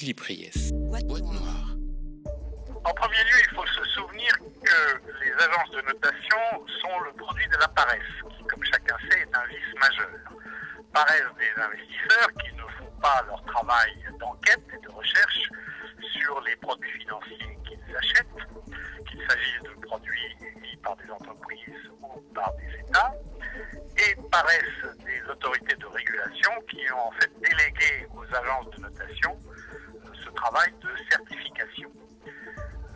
Philippe Ries. Boîte noire. En premier lieu, il faut se souvenir que les agences de notation sont le produit de la paresse, qui, comme chacun sait, est un vice majeur. Paresse des investisseurs qui ne font pas leur travail d'enquête et de recherche sur les produits financiers qu'ils achètent, qu'il s'agisse de produits émis par des entreprises ou par des États, et paresse des autorités de régulation qui ont en fait délégué aux agences de notation travail de certification.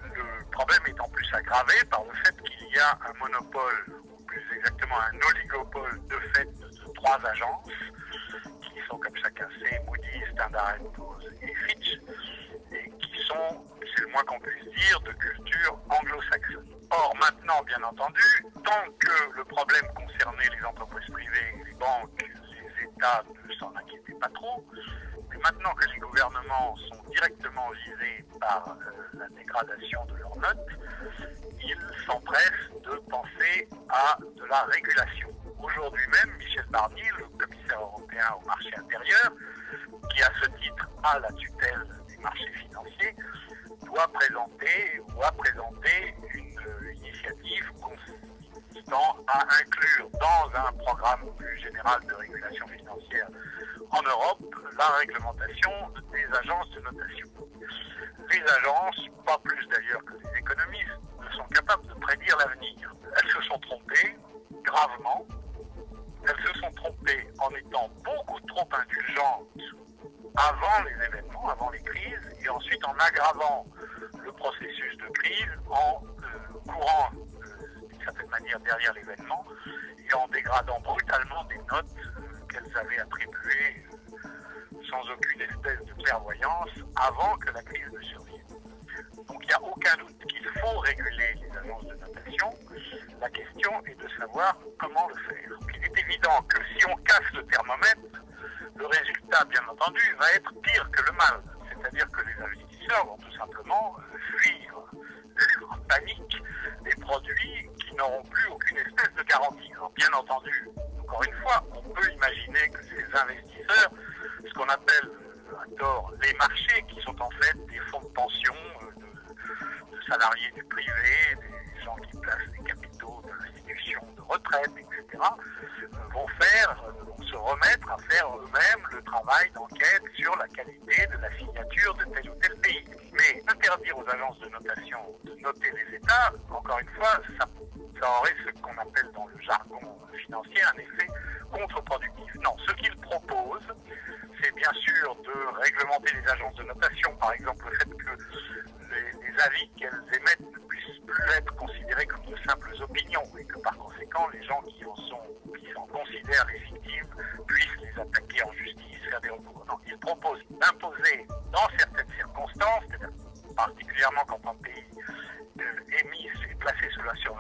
Le problème est en plus aggravé par le fait qu'il y a un monopole, ou plus exactement un oligopole de fait de trois agences, qui sont, comme chacun sait, Moody's, Standard Poor's et Fitch, et qui sont, c'est le moins qu'on puisse dire, de culture anglo-saxonne. Or, maintenant, bien entendu, tant que le problème concernait les entreprises privées, les banques, ne s'en inquiétaient pas trop, mais maintenant que les gouvernements sont directement visés par euh, la dégradation de leurs notes, ils s'empressent de penser à de la régulation. Aujourd'hui même, Michel Barnier, le commissaire européen au marché intérieur, qui à ce titre a la tutelle des marchés financiers, doit présenter ou a à inclure dans un programme plus général de régulation financière en Europe la réglementation des agences de notation. Les agences, pas plus d'ailleurs que les économistes, ne sont capables de prédire l'avenir. Elles se sont trompées gravement. Elles se sont trompées en étant beaucoup trop indulgentes avant les événements, avant les crises, et ensuite en aggravant le processus de crise derrière l'événement et en dégradant brutalement des notes qu'elles avaient attribuées sans aucune espèce de clairvoyance avant que la crise ne survienne. Donc il n'y a aucun doute qu'il faut réguler les agences de notation. La question est de savoir comment le faire. Il est évident que si on casse le thermomètre, le résultat, bien entendu, va être pire que le mal. C'est-à-dire que les investisseurs vont tout simplement fuir en panique qui n'auront plus aucune espèce de garantie. Alors, bien entendu, encore une fois, on peut imaginer que ces investisseurs, ce qu'on appelle à tort les marchés, qui sont en fait des fonds de pension de, de salariés du privé, des gens qui placent des capitaux de l'institution de retraite, etc., vont faire, vont se remettre à faire eux-mêmes le travail d'enquête sur la qualité de la signature de tel ou tel interdire aux agences de notation de noter les États, encore une fois, ça, aurait ce qu'on appelle dans le jargon financier un effet contre-productif. Non, ce qu'ils proposent, c'est bien sûr de réglementer les agences de notation, par exemple le fait que les, les avis qu'elles émettent ne puissent plus être considérés comme de simples opinions et que par conséquent les gens qui en sont, qui en considèrent les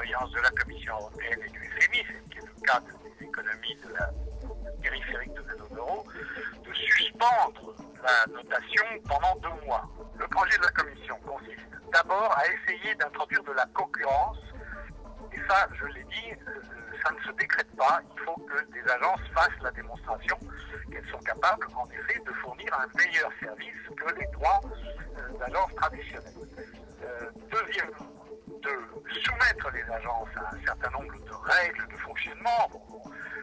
de la Commission européenne et du FMI, qui est le cas des économies de la périphérique de la zone euro, de suspendre la notation pendant deux mois. Le projet de la Commission consiste d'abord à essayer d'introduire de la concurrence, et ça, je l'ai dit, euh, ça ne se décrète pas, il faut que des agences fassent la démonstration qu'elles sont capables, en effet, de fournir un meilleur service que les trois euh, agences traditionnelles. Euh, deuxièmement, de soumettre les agences à un certain nombre de règles de fonctionnement.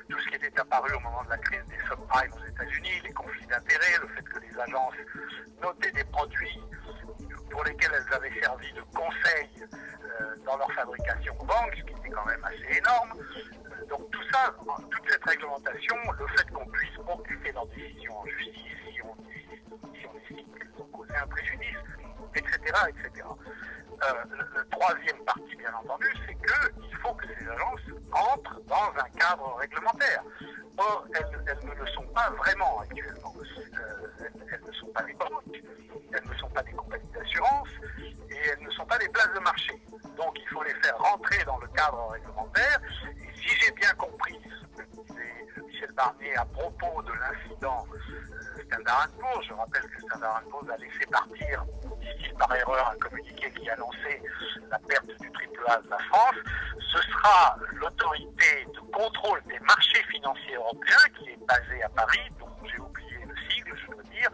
Tout ce qui était apparu au moment de la crise des subprimes aux États-Unis, les conflits d'intérêts, le fait que les agences notaient des produits pour lesquels elles avaient servi de conseil euh, dans leur fabrication aux banques, ce qui était quand même assez énorme. Euh, donc tout ça, toute cette réglementation, le fait qu'on puisse occuper leurs décisions en justice si on, si on estime qu'elles ont causé un préjudice, etc. etc. Euh, le, troisième parti, bien entendu, c'est qu'il faut que ces agences entrent dans un cadre réglementaire. Or, elles, elles ne le sont pas vraiment actuellement. Euh, elles, elles, ne sont pas des banques, elles ne sont pas des compagnies d'assurance et elles ne sont pas des places de marché. Donc, il faut les faire rentrer dans le cadre réglementaire. À propos de l'incident euh, Standard Poor's, je rappelle que Standard Poor's a laissé partir dit par erreur un communiqué qui annonçait la perte du triple A de la France, ce sera l'autorité de contrôle des marchés financiers européens qui est basée à Paris, dont j'ai oublié le sigle, je veux dire,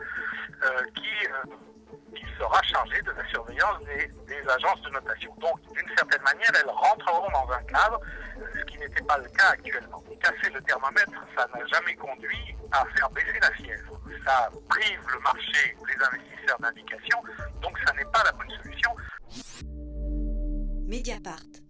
euh, qui euh, sera chargée de la surveillance des, des agences de notation. Donc, d'une certaine manière, elles rentreront dans un cadre, n'était pas le cas actuellement. Casser le thermomètre, ça n'a jamais conduit à faire baisser la fièvre. Ça prive le marché des investisseurs d'indication, donc ça n'est pas la bonne solution. Mediapart.